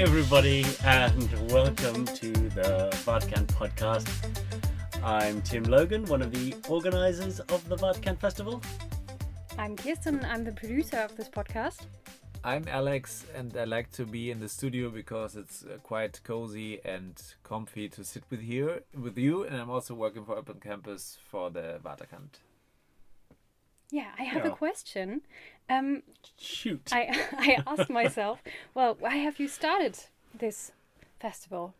everybody, and welcome to the Waterkant podcast. I'm Tim Logan, one of the organizers of the Waterkant Festival. I'm Kirsten, I'm the producer of this podcast. I'm Alex, and I like to be in the studio because it's uh, quite cozy and comfy to sit with here with you. And I'm also working for Open Campus for the Waterkant. Yeah, I have Yeah. a question. Um, Shoot. I I asked myself, well, why have you started this festival?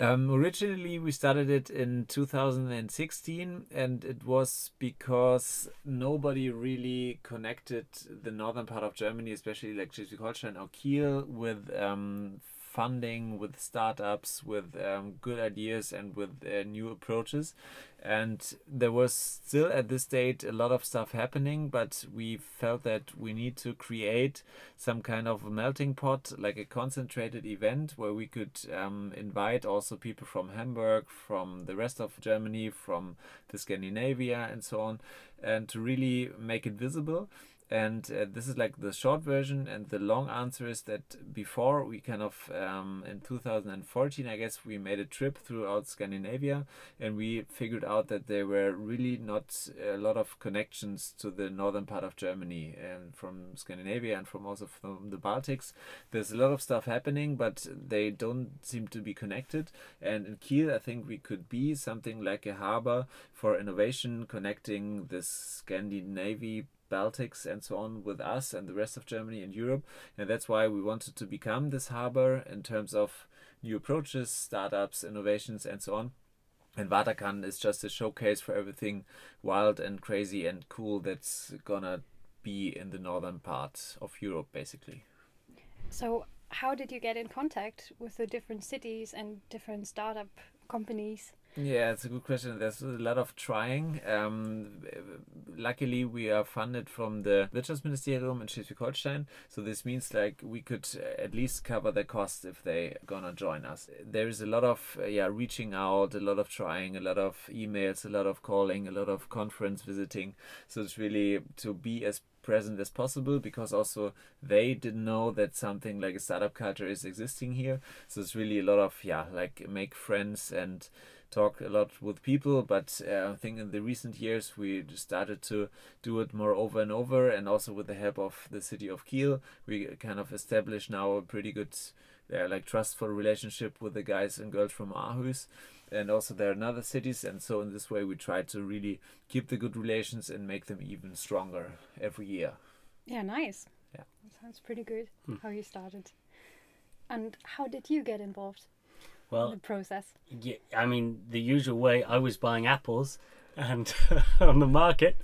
Um, originally, we started it in 2016, and it was because nobody really connected the northern part of Germany, especially like Schleswig-Holstein or Kiel, with um, funding, with startups, with um, good ideas, and with uh, new approaches. And there was still at this date a lot of stuff happening, but we felt that we need to create some kind of melting pot, like a concentrated event where we could um, invite also people from Hamburg, from the rest of Germany, from the Scandinavia, and so on, and to really make it visible. And uh, this is like the short version, and the long answer is that before we kind of um, in 2014, I guess we made a trip throughout Scandinavia, and we figured out that there were really not a lot of connections to the northern part of Germany and from Scandinavia and from also from the Baltics. There's a lot of stuff happening, but they don't seem to be connected. And in Kiel, I think we could be something like a harbor for innovation, connecting this Scandinavia. Baltics and so on with us and the rest of Germany and Europe. And that's why we wanted to become this harbor in terms of new approaches, startups, innovations, and so on. And Waterkant is just a showcase for everything wild and crazy and cool that's gonna be in the northern part of Europe, basically. So, how did you get in contact with the different cities and different startup companies? Yeah, it's a good question. There's a lot of trying. Um, luckily, we are funded from the Wirtschaftsministerium in Schleswig-Holstein, so this means like we could uh, at least cover the costs if they gonna join us. There is a lot of uh, yeah reaching out, a lot of trying, a lot of emails, a lot of calling, a lot of conference visiting. So it's really to be as present as possible because also they didn't know that something like a startup culture is existing here. So it's really a lot of yeah like make friends and talk a lot with people but uh, i think in the recent years we started to do it more over and over and also with the help of the city of kiel we kind of established now a pretty good uh, like trustful relationship with the guys and girls from aarhus and also there are in other cities and so in this way we try to really keep the good relations and make them even stronger every year Yeah, nice. Yeah. That sounds pretty good Hmm. how you started. And how did you get involved in Well, the process? yeah, I mean, the usual way, I was buying apples and on the market,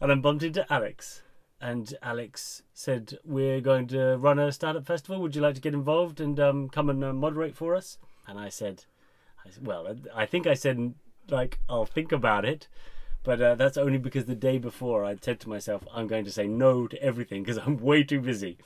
and I bumped into Alex. And Alex said, We're going to run a startup festival. Would you like to get involved and um, come and uh, moderate for us? And I said, I said, Well, I think I said, like, I'll think about it. But uh, that's only because the day before I said to myself, I'm going to say no to everything because I'm way too busy.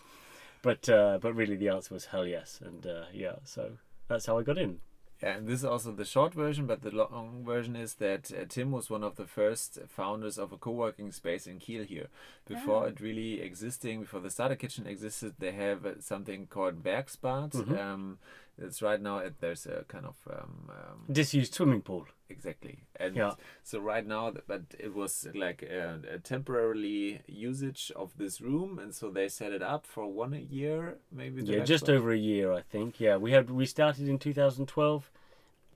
But uh, but really, the answer was hell yes. And uh, yeah, so that's how I got in. Yeah, and this is also the short version, but the long version is that uh, Tim was one of the first founders of a co-working space in Kiel here. Before Ah. it really existing, before the starter kitchen existed, they have uh, something called Werksbad. Mhm. Um, it's right now it, there's a kind of um, um, Disused swimming pool. exactly, and Yeah. so right now, but it was like a, a temporarily usage of this room, and so they set it up for one year, maybe. Yeah, just Werksbad. over a year, I think. Yeah, we had we started in 2012,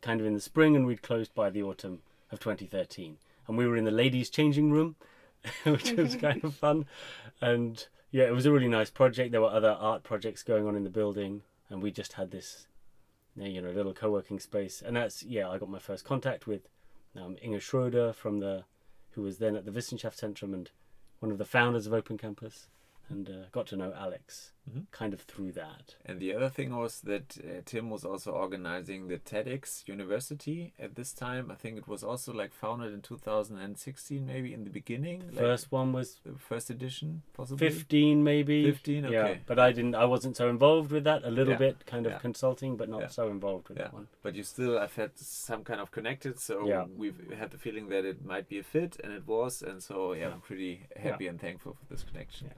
kind of in the spring, and we'd closed by the autumn of 2013. And we were in the ladies' changing room, which was kind of fun. And yeah, it was a really nice project. There were other art projects going on in the building, and we just had this, you know, a little co-working space. And that's yeah, I got my first contact with um, Inge Schroeder from the, who was then at the Wissenschaftszentrum and one of the founders of Open Campus, and uh, got to know Alex Mhm. kind of through that. And the other thing was that uh, Tim was also organizing the TEDx University at this time. I think it was also like founded in 2016, maybe in the beginning. Like First one was the first edition, possibly. 15 maybe 15, yeah but i didn't i wasn't so involved with that a little Yeah, bit kind of yeah. consulting but not Yeah. so involved with that one but you still have had some kind of connected, so Yeah. we've had the feeling that it might be a fit, and it was, and so Yeah. I'm pretty happy and thankful for this connection.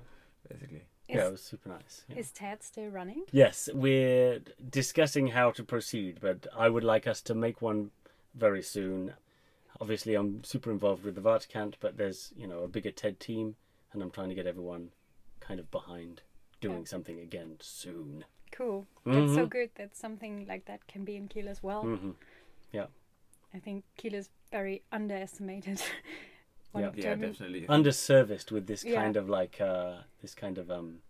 Yeah. basically. Is, yeah, it was super nice. yeah. is Ted still running? Yes, we're discussing how to proceed, but I would like us to make one very soon. Obviously, I'm super involved with the Waterkant, but there's you know a bigger TED team, and I'm trying to get everyone kind of behind doing Yeah. something again soon. Cool. That's so Mhm. good that something like that can be in Kiel as well. hmm I think Kiel is very underestimated. One Yeah. of Yeah, German- definitely. Underserviced with this Yeah. kind of like uh, this kind of um,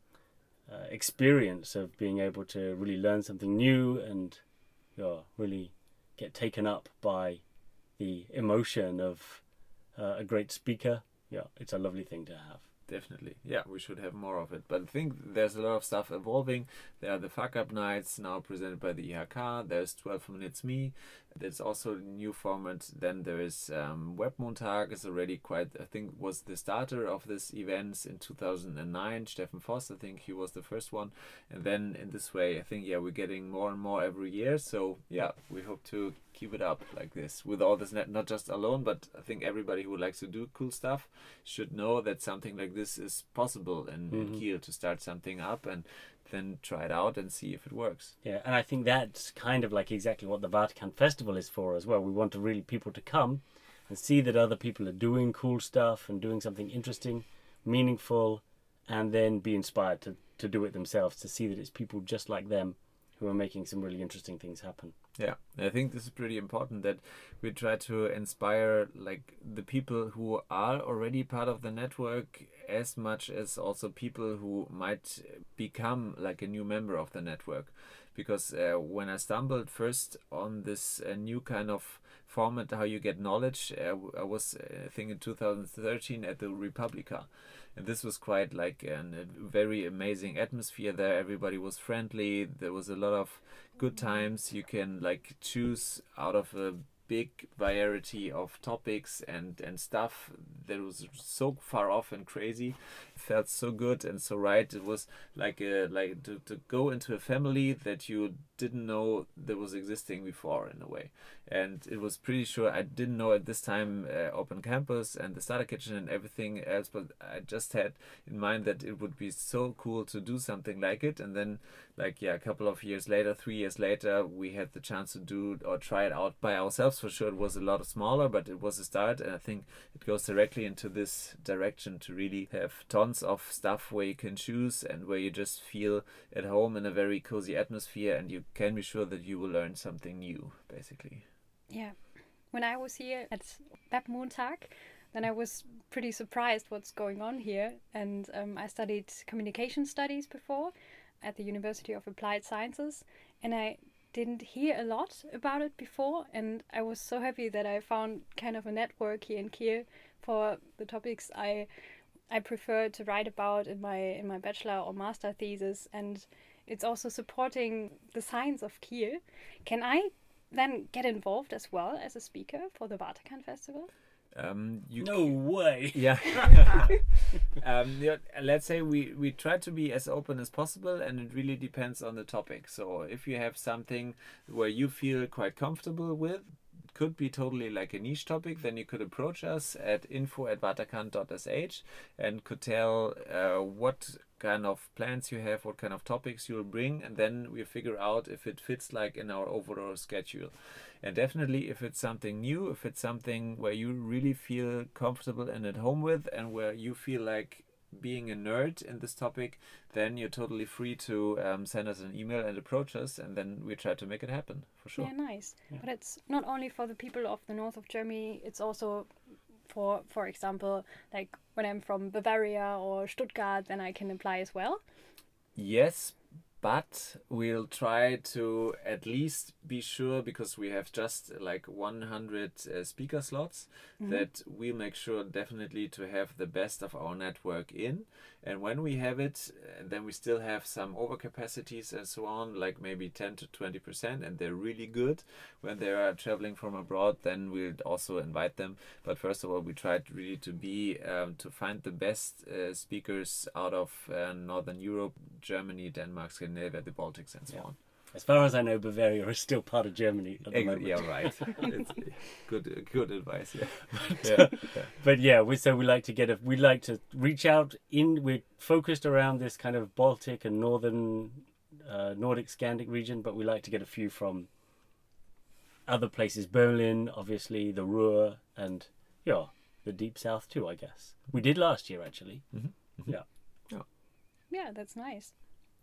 uh, experience of being able to really learn something new and yeah, really get taken up by the emotion of uh, a great speaker. Yeah, it's a lovely thing to have. Definitely. Yeah, we should have more of it. But I think there's a lot of stuff evolving. There are the fuck up nights now presented by the IHK. There's 12 Minutes Me. There's also a new format. Then there is um, Webmontag is already quite, I think, was the starter of this events in 2009. Stefan Voss, I think he was the first one. And then in this way, I think, yeah, we're getting more and more every year. So, yeah, we hope to keep it up like this with all this, net, not just alone, but I think everybody who likes to do cool stuff should know that something like this is possible in, in Mhm. Kiel to start something up and then try it out and see if it works. Yeah, and I think that's kind of like exactly what the Waterkant Festival is for as well. We want to really people to come and see that other people are doing cool stuff and doing something interesting, meaningful, and then be inspired to, to do it themselves, to see that it's people just like them who are making some really interesting things happen. Yeah, I think this is pretty important that we try to inspire like the people who are already part of the network as much as also people who might become like a new member of the network. Because uh, when I stumbled first on this uh, new kind of format, how you get knowledge, uh, I was uh, I think in 2013 at the Republica, this was quite like an, a very amazing atmosphere there. Everybody was friendly. There was a lot of good times. You can like choose out of a big variety of topics and and stuff that was so far off and crazy it felt so good and so right it was like a like to, to go into a family that you didn't know that was existing before in a way and it was pretty sure i didn't know at this time uh, open campus and the starter kitchen and everything else but i just had in mind that it would be so cool to do something like it. And then like yeah a couple of years later three years later we had the chance to do or try it out by ourselves. For sure it was a lot smaller but it was a start. And i think it goes directly into this direction to really have tons of stuff where you can choose and where you just feel at home in a very cozy atmosphere. And you can be sure that you will learn something new basically Yeah. When I was here at Webmontag, then I was pretty surprised what's going on here. And um, I studied communication studies before at the University of Applied Sciences, and I didn't hear a lot about it before. And I was so happy that I found kind of a network here in Kiel for the topics I I prefer to write about in my in my bachelor or master thesis. And it's also supporting the science of Kiel. Can I then get involved as well as a speaker for the Waterkant Festival? um, you no way. Yeah. um, yeah, let's say we, we try to be as open as possible, and it really depends on the topic. So if you have something where you feel quite comfortable with, it could be totally like a niche topic, then you could approach us at info at waterkant.sh and could tell uh, what kind of plans you have, what kind of topics you'll bring, and then we figure out if it fits like in our overall schedule. And definitely, if it's something new, if it's something where you really feel comfortable and at home with, and where you feel like being a nerd in this topic, then you're totally free to um, send us an email and approach us, and then we try to make it happen for sure. Yeah, nice. Yeah. But it's not only for the people of the north of Germany, it's also for for example, like when I'm from Bavaria or Stuttgart, then I can apply as well. Yes, but we'll try to at least be sure because we have just like 100 uh, speaker slots that we'll make sure definitely to have the best of our network in. And when we have it, then we still have some overcapacities and so on, like maybe 10 to 20%, and they're really good. When they are traveling from abroad, then we'll also invite them. But first of all, we tried really to be um, to find the best uh, speakers out of uh, Northern Europe, Germany, Denmark, Scandinavia, the Baltics, and so Yeah. on. As far as I know, Bavaria is still part of Germany at the moment. yeah, right. it's uh, good, uh, good advice. Yeah. Uh, yeah. but yeah, we, so we like to get a we like to reach out in. We're focused around this kind of Baltic and northern uh, Nordic Scandic region, but we like to get a few from other places. Berlin, obviously, the Ruhr, and yeah, the deep south too. I guess we did last year actually. Mm-hmm, mm-hmm. Yeah. Yeah, that's nice.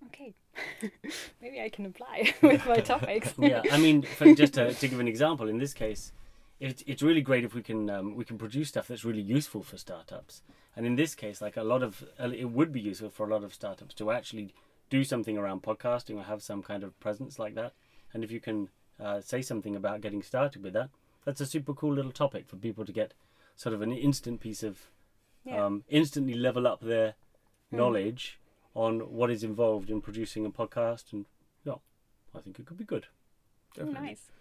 Okay. Maybe I can apply with my topics. yeah, I mean, for, just to, to give an example, in this case, it, it's really great if we can um, we can produce stuff that's really useful for startups. And in this case, like a lot of uh, it would be useful for a lot of startups to actually do something around podcasting or have some kind of presence like that. And if you can uh, say something about getting started with that, that's a super cool little topic for people to get sort of an instant piece of Yeah. um, instantly level up their knowledge on what is involved in producing a podcast. And yeah, I think it could be good. Oh, nice.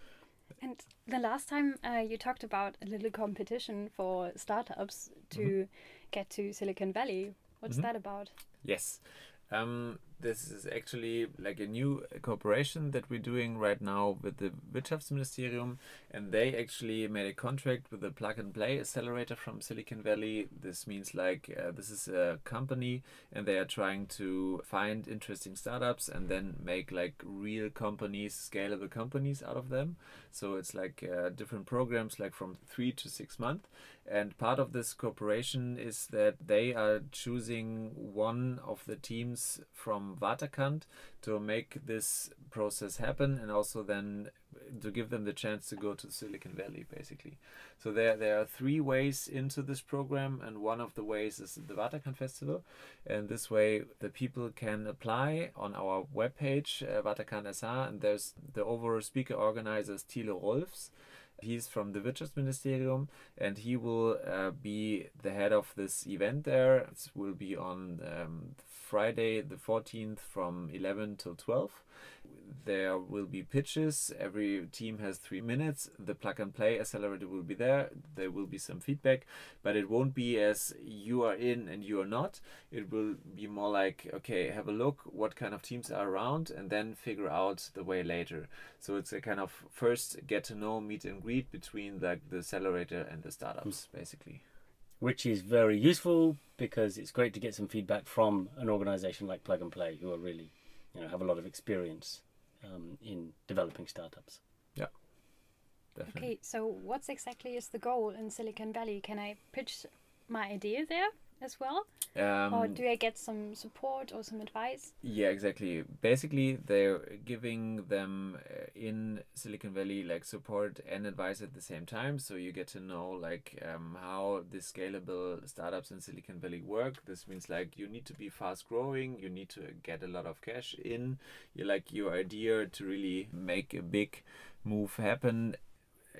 And the last time uh, you talked about a little competition for startups to get to Silicon Valley. What's that about? Yes. Um, this is actually like a new cooperation that we're doing right now with the Wirtschaftsministerium, and they actually made a contract with the Plug and Play Accelerator from Silicon Valley. This means like uh, this is a company, and they are trying to find interesting startups and then make like real companies, scalable companies out of them. So it's like uh, different programs, like from three to six months. And part of this cooperation is that they are choosing one of the teams from Waterkant to make this process happen and also then to give them the chance to go to Silicon Valley, basically. So there, there are three ways into this program, and one of the ways is the Waterkant Festival. And this way, the people can apply on our webpage, uh, SA, and there's the overall speaker organizer, is Thilo Rohlfs. He's from the Wirtschaftsministerium and he will uh, be the head of this event there. It will be on um, Friday the 14th from 11 till 12. There will be pitches. Every team has three minutes. The plug and play accelerator will be there. There will be some feedback, but it won't be as you are in and you are not. It will be more like, okay, have a look what kind of teams are around and then figure out the way later. So it's a kind of first get to know, meet and greet between like the accelerator and the startups, hmm. basically. Which is very useful because it's great to get some feedback from an organization like Plug and Play, who are really, you know, have a lot of experience um, in developing startups. Yeah. Definitely. Okay, so what's exactly is the goal in Silicon Valley? Can I pitch my idea there as well? Um, or do I get some support or some advice? Yeah, exactly. Basically, they're giving them uh, in Silicon Valley like support and advice at the same time. So you get to know like um, how the scalable startups in Silicon Valley work. This means like you need to be fast growing. You need to get a lot of cash in. You like your idea to really make a big move happen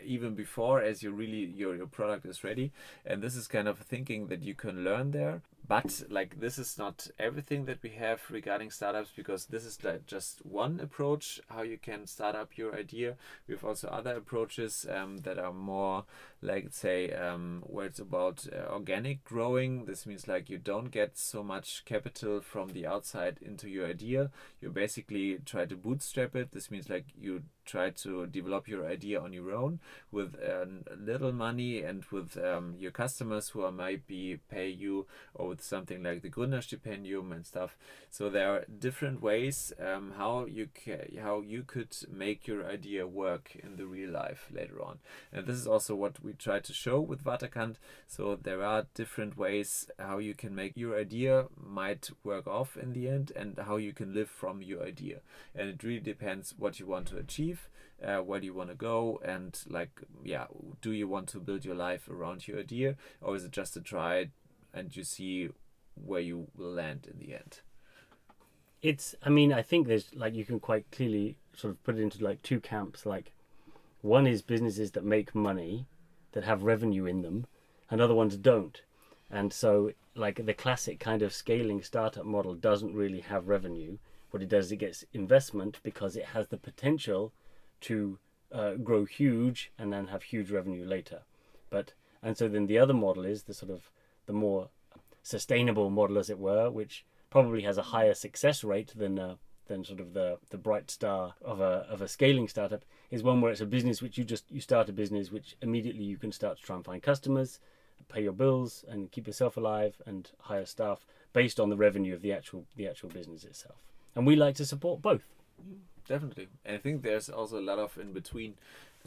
even before as you really your, your product is ready. And this is kind of thinking that you can learn there. But like this is not everything that we have regarding startups because this is like just one approach how you can start up your idea. We have also other approaches um, that are more like say um, where it's about uh, organic growing. This means like you don't get so much capital from the outside into your idea. You basically try to bootstrap it. This means like you try to develop your idea on your own with uh, little money and with um, your customers who are might be pay you or with something like the Gründerstipendium and stuff. So there are different ways um, how you ca- how you could make your idea work in the real life later on. And this is also what we try to show with Waterkant. So there are different ways how you can make your idea might work off in the end and how you can live from your idea. And it really depends what you want to achieve uh, where do you want to go and like yeah do you want to build your life around your idea or is it just a try and you see where you will land in the end It's, I mean, I think there's like you can quite clearly sort of put it into like two camps. Like, one is businesses that make money, that have revenue in them, and other ones don't. And so, like the classic kind of scaling startup model doesn't really have revenue. What it does, it gets investment because it has the potential to uh, grow huge and then have huge revenue later. But and so then the other model is the sort of the more sustainable model, as it were, which probably has a higher success rate than a, than sort of the the bright star of a of a scaling startup is one where it's a business which you just you start a business which immediately you can start to try and find customers, pay your bills, and keep yourself alive and hire staff based on the revenue of the actual the actual business itself. And we like to support both. Definitely. And I think there's also a lot of in between.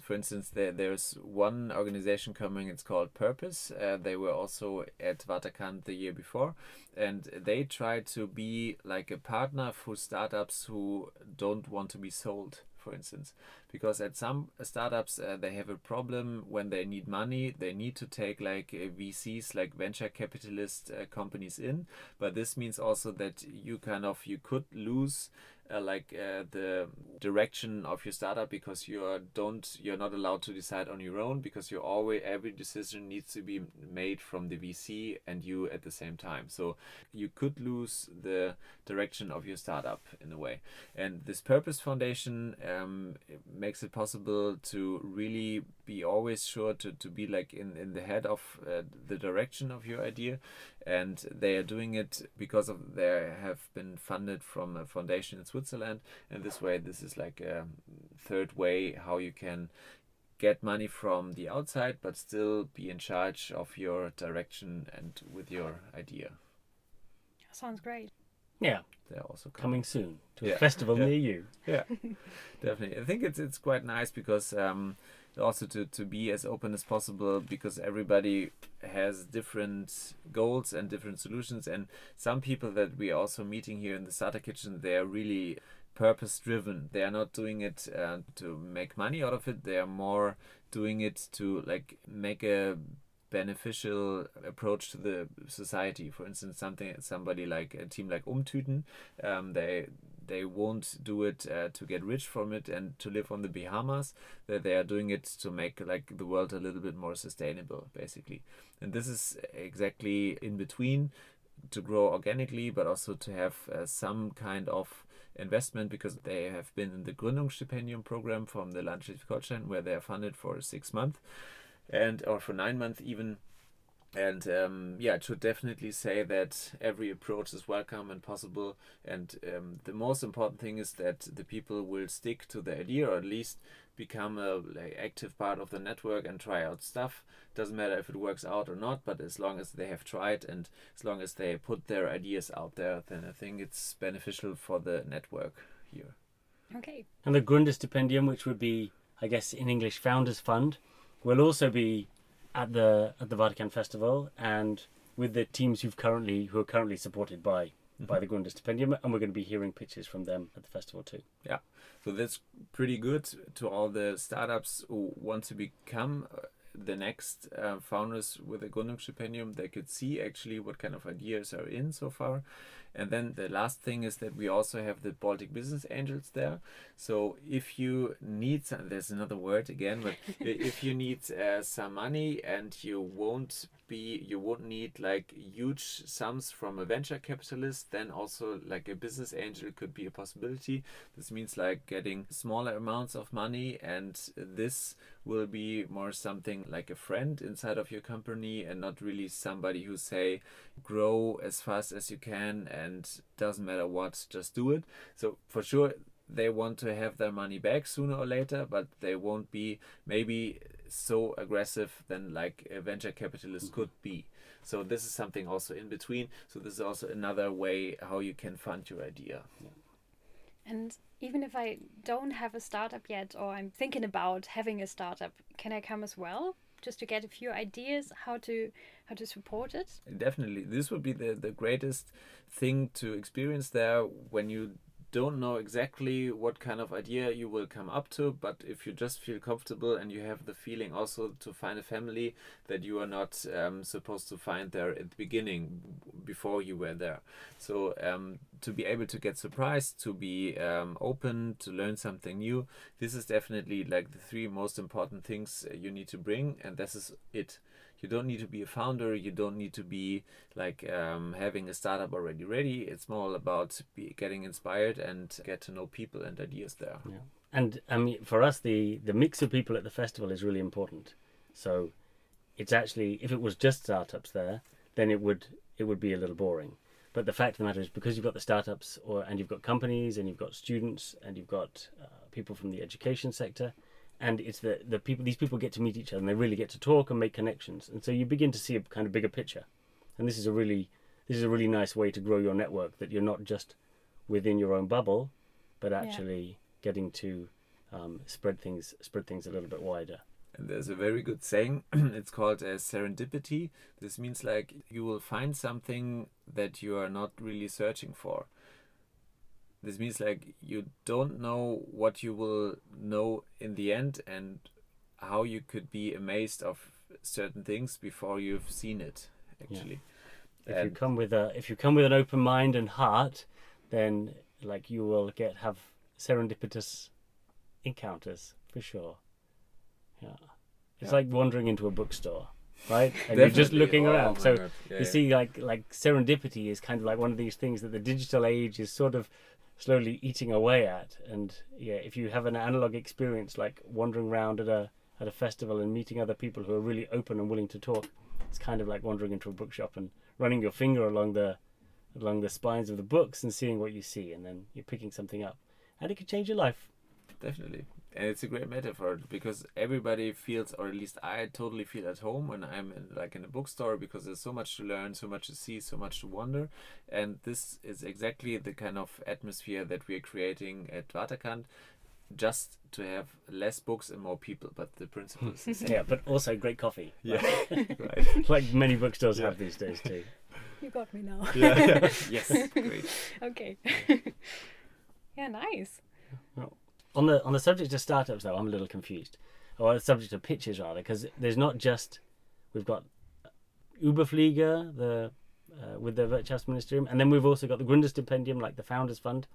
For instance, there there's one organization coming. It's called Purpose. Uh, they were also at Waterkant the year before, and they try to be like a partner for startups who don't want to be sold for instance because at some startups uh, they have a problem when they need money they need to take like uh, vcs like venture capitalist uh, companies in but this means also that you kind of you could lose uh, like uh, the direction of your startup because you are don't you're not allowed to decide on your own because you always every decision needs to be made from the VC and you at the same time. So you could lose the direction of your startup in a way. And this Purpose Foundation um, it makes it possible to really be always sure to, to be like in, in the head of uh, the direction of your idea and they are doing it because of they have been funded from a foundation in Switzerland and this way this is like a third way how you can get money from the outside but still be in charge of your direction and with your idea Sounds great. Yeah, they're also coming soon to a Yeah. festival Yeah. near you. yeah definitely i think it's it's quite nice because um also to, to be as open as possible because everybody has different goals and different solutions. And some people that we are also meeting here in the starter kitchen they are really purpose driven they are not doing it uh, to make money out of it. They are more doing it to like make a beneficial approach to the society. For instance something somebody like a team like umtüten um, they they won't do it uh, to get rich from it and to live on the Bahamas. That they are doing it to make like the world a little bit more sustainable, basically. And this is exactly in between to grow organically, but also to have uh, some kind of investment because they have been in the Gründungsstipendium program from the Land where they are funded for six months and or for nine months even and um, yeah, it should definitely say that every approach is welcome and possible. And um, the most important thing is that the people will stick to the idea, or at least become a like, active part of the network and try out stuff. Doesn't matter if it works out or not, but as long as they have tried and as long as they put their ideas out there, then I think it's beneficial for the network here. Okay. And the Gründerstipendium, which would be, I guess, in English, Founders Fund, will also be at the at the Waterkant Festival and with the teams who've currently who are currently supported by by the Gründerstipendium, and we're going to be hearing pitches from them at the festival too. Yeah, so that's pretty good to all the startups who want to become uh, the next uh, founders with the a Gründungsstipendium. They could see actually what kind of ideas are in so far. And then the last thing is that we also have the Baltic Business Angels there. So if you need some, there's another word again, but if you need uh, some money and you won't be, you won't need like huge sums from a venture capitalist, then also like a business angel could be a possibility. This means like getting smaller amounts of money, and this will be more something like a friend inside of your company and not really somebody who say grow as fast as you can and doesn't matter what, just do it. So for sure they want to have their money back sooner or later, but they won't be maybe so aggressive than like a venture capitalist could be. So this is something also in between. So this is also another way how you can fund your idea. And even if I don't have a startup yet, or I'm thinking about having a startup, can I come as well? Just to get a few ideas how to how to support it. Definitely, this would be the the greatest thing to experience there when you don't know exactly what kind of idea you will come up to, but if you just feel comfortable and you have the feeling also to find a family that you are not um, supposed to find there at the beginning before you were there. So um, to be able to get surprised, to be um, open, to learn something new, this is definitely like the three most important things uh, you need to bring, and this is it you don't need to be a founder you don't need to be like um, having a startup already ready it's more about be, getting inspired and get to know people and ideas there Yeah. And I mean, for us, the the mix of people at the festival is really important. So it's actually if it was just startups there, then it would it would be a little boring. But the fact of the matter is, because you've got the startups, or and you've got companies, and you've got students, and you've got uh, people from the education sector, and it's the the people. These people get to meet each other, and they really get to talk and make connections, and so you begin to see a kind of bigger picture. And this is a really this is a really nice way to grow your network. That you're not just within your own bubble, but actually getting to um, spread things spread things a little bit wider. And there's a very good saying. it's called uh, serendipity. This means like you will find something that you are not really searching for. This means like you don't know what you will know in the end and how you could be amazed of certain things before you've seen it. Actually, If you come with a if you come with an open mind and heart, then like you will get have serendipitous encounters for sure. Yeah, it's Yeah. like wandering into a bookstore, right? And you're just looking Oh around. So Yeah, you yeah. see, like like serendipity is kind of like one of these things that the digital age is sort of slowly eating away at. And yeah, if you have an analog experience like wandering around at a at a festival and meeting other people who are really open and willing to talk, it's kind of like wandering into a bookshop and running your finger along the along the spines of the books and seeing what you see, and then you're picking something up, and it could change your life. Definitely. And it's a great metaphor because everybody feels, or at least I totally feel at home when I'm in, like in a bookstore because there's so much to learn, so much to see, so much to wonder. And this is exactly the kind of atmosphere that we're creating at Waterkant, just to have less books and more people. But the principle is the same. Yeah, but also great coffee. Yeah, right. like many bookstores Yeah. have these days too. You got me now. Yeah, yeah. yes, great. okay. yeah, nice. On the on the subject of startups, though, I'm a little confused. Or the subject of pitches, rather, because there's not just we've got Uberflieger, the uh, with the Wirtschaftsministerium, and then we've also got the Gründerstipendium, like the Founders Fund.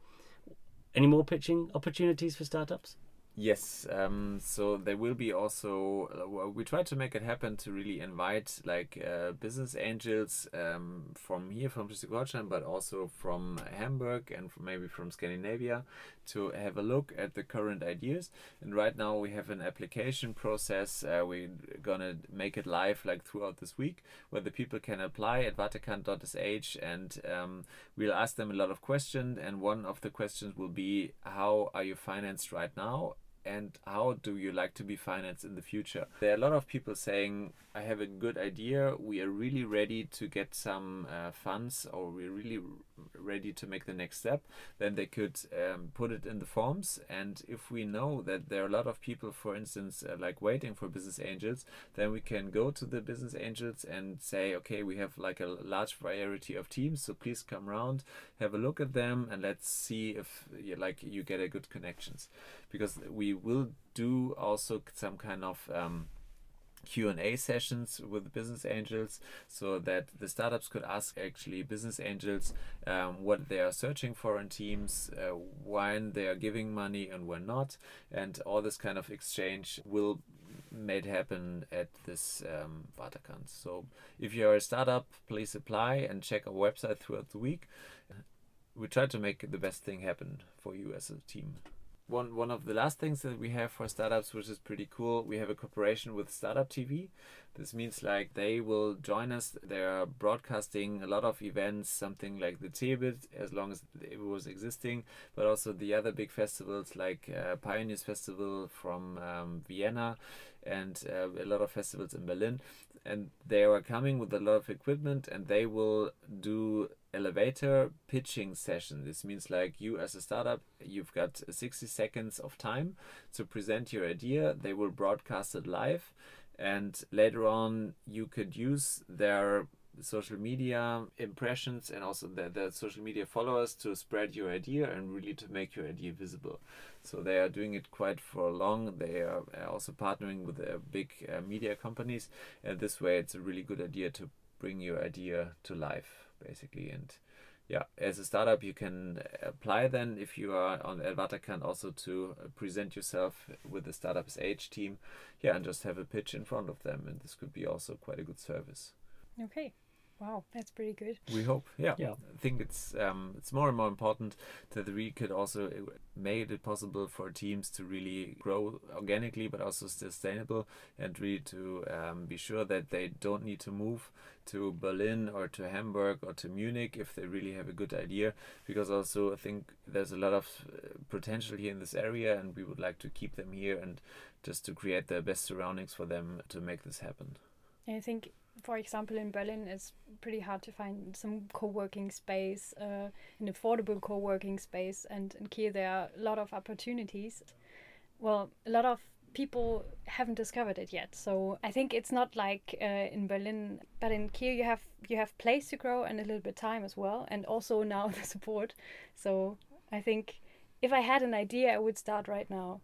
Any more pitching opportunities for startups? Yes, um, so there will be also. Uh, we try to make it happen to really invite like uh, business angels um, from here, from Schleswig-Holstein, but also from Hamburg and from maybe from Scandinavia, to have a look at the current ideas. And right now we have an application process. Uh, we're gonna make it live like throughout this week, where the people can apply at Waterkant.sh, and um, we'll ask them a lot of questions. And one of the questions will be, how are you financed right now? And how do you like to be financed in the future? There are a lot of people saying, I have a good idea, we are really ready to get some uh, funds, or we're really ready to make the next step. Then they could um, put it in the forms. And if we know that there are a lot of people, for instance, uh, like waiting for business angels, then we can go to the business angels and say, okay, we have like a large variety of teams, so please come around, have a look at them, and let's see if you like you get a good connections because we will do also some kind of um, Q&A sessions with business angels so that the startups could ask actually business angels um, what they are searching for in teams, uh, when they are giving money and when not, and all this kind of exchange will made happen at this um, Waterkant. So if you're a startup, please apply and check our website throughout the week. We try to make the best thing happen for you as a team one one of the last things that we have for startups, which is pretty cool, we have a cooperation with Startup TV. This means like they will join us. They are broadcasting a lot of events, something like the CeBIT, as long as it was existing, but also the other big festivals like uh, Pioneers Festival from um, Vienna, and uh, a lot of festivals in Berlin. And they are coming with a lot of equipment, and they will do elevator pitching session. This means like you as a startup, you've got 60 seconds of time to present your idea. They will broadcast it live and later on you could use their social media impressions and also the, the social media followers to spread your idea and really to make your idea visible. So they are doing it quite for long. They are also partnering with uh, big uh, media companies and this way it's a really good idea to bring your idea to life basically and yeah as a startup you can apply then if you are on at Waterkant also to present yourself with the startups age team yeah and just have a pitch in front of them and this could be also quite a good service Okay. Wow, that's pretty good. We hope, yeah. Yeah. I think it's um, it's more and more important that we could also uh, made it possible for teams to really grow organically, but also sustainable, and really to um, be sure that they don't need to move to Berlin or to Hamburg or to Munich if they really have a good idea. Because also I think there's a lot of uh, potential here in this area, and we would like to keep them here and just to create the best surroundings for them to make this happen. I think, for example, in Berlin, it's pretty hard to find some co-working space, uh, an affordable co-working space, and in Kiel there are a lot of opportunities. Well, a lot of people haven't discovered it yet, so I think it's not like uh, in Berlin, but in Kiel you have you have place to grow and a little bit time as well, and also now the support. So I think if I had an idea, I would start right now.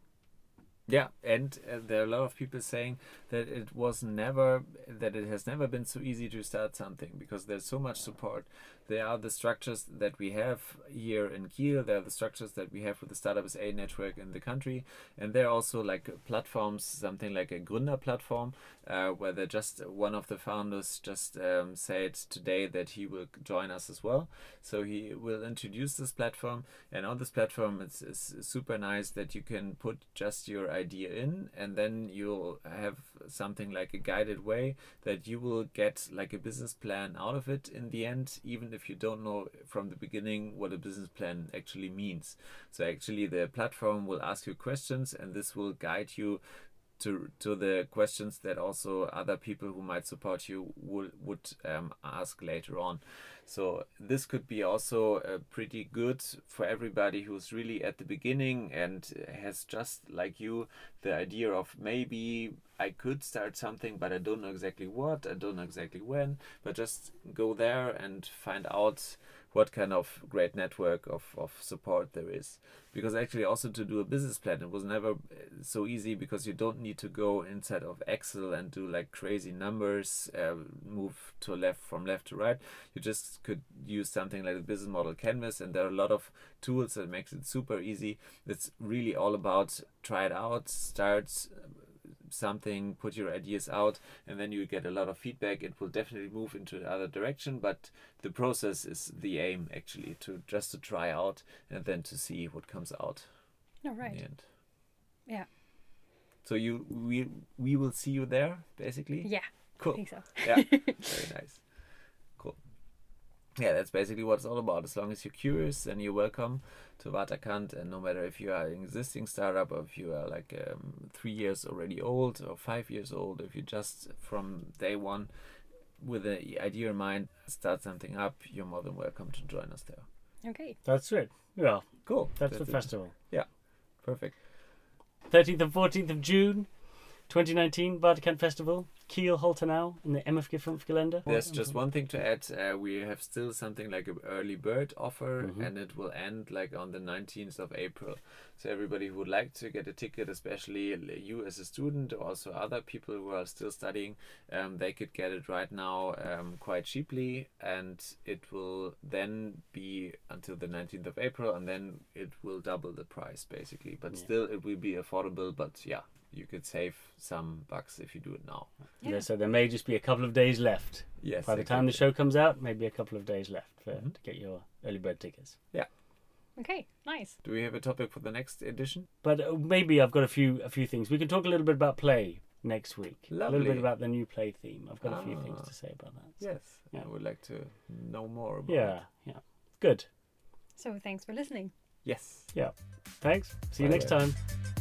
Yeah, and uh, there are a lot of people saying that it was never that it has never been so easy to start something because there's so much support. There are the structures that we have here in Kiel. There are the structures that we have with the Startup SH network in the country, and there are also like platforms, something like a Gründer platform, uh, where they just one of the founders just um, said today that he will join us as well. So he will introduce this platform, and on this platform, it's, it's super nice that you can put just your idea in, and then you'll have something like a guided way that you will get like a business plan out of it in the end, even if you don't know from the beginning what a business plan actually means. So actually, the platform will ask you questions, and this will guide you to to the questions that also other people who might support you would would um, ask later on. So this could be also uh, pretty good for everybody who's really at the beginning and has just like you the idea of maybe I could start something, but I don't know exactly what, I don't know exactly when, but just go there and find out what kind of great network of, of support there is. Because actually, also to do a business plan, it was never uh, so easy because you don't need to go inside of Excel and do like crazy numbers, uh, move to left from left to right. You just could use something like the business model canvas, and there are a lot of tools that makes it super easy. It's really all about try it out, start something, put your ideas out, and then you get a lot of feedback. It will definitely move into the other direction, but the process is the aim actually to just to try out and then to see what comes out All end. Yeah. So you we we will see you there basically. Yeah, I Cool. think so. Yeah. Very nice. Cool. Yeah, that's basically what it's all about. As long as you're curious, then you're welcome to Waterkant. And no matter if you are an existing startup or if you are like um, three years already old or five years old, if you just from day one with an idea in mind start something up, you're more than welcome to join us there. Okay. That's it. Yeah, Cool. that's the it. festival. Yeah. Perfect. 13th and 14th of June, 2019, Waterkant Festival, Kiel, Holtenau, in the MFG Gelände. There's just one thing to add. Uh, we have still something like an early bird offer, Mhm. and it will end like on the 19th of April. So everybody who would like to get a ticket, especially you as a student, or also other people who are still studying, um, they could get it right now um, quite cheaply, and it will then be until the 19th of April, and then it will double the price basically. But Yeah. still, it will be affordable. But yeah, you could save some bucks if you do it now. Yeah, so there may just be a couple of days left. Yes. By the there time the show comes out, maybe a couple of days left for, Mhm. to get your early bird tickets. Yeah. Okay. Nice. Do we have a topic for the next edition? But uh, maybe I've got a few a few things. We can talk a little bit about play next week. Lovely. A little bit about the new play theme. I've got a few things Ah. to say about that. Yes, Yeah. I would like to know more about Yeah, it. yeah. Good. So thanks for listening. Yes. Yeah. Thanks. See you Bye next bye. time.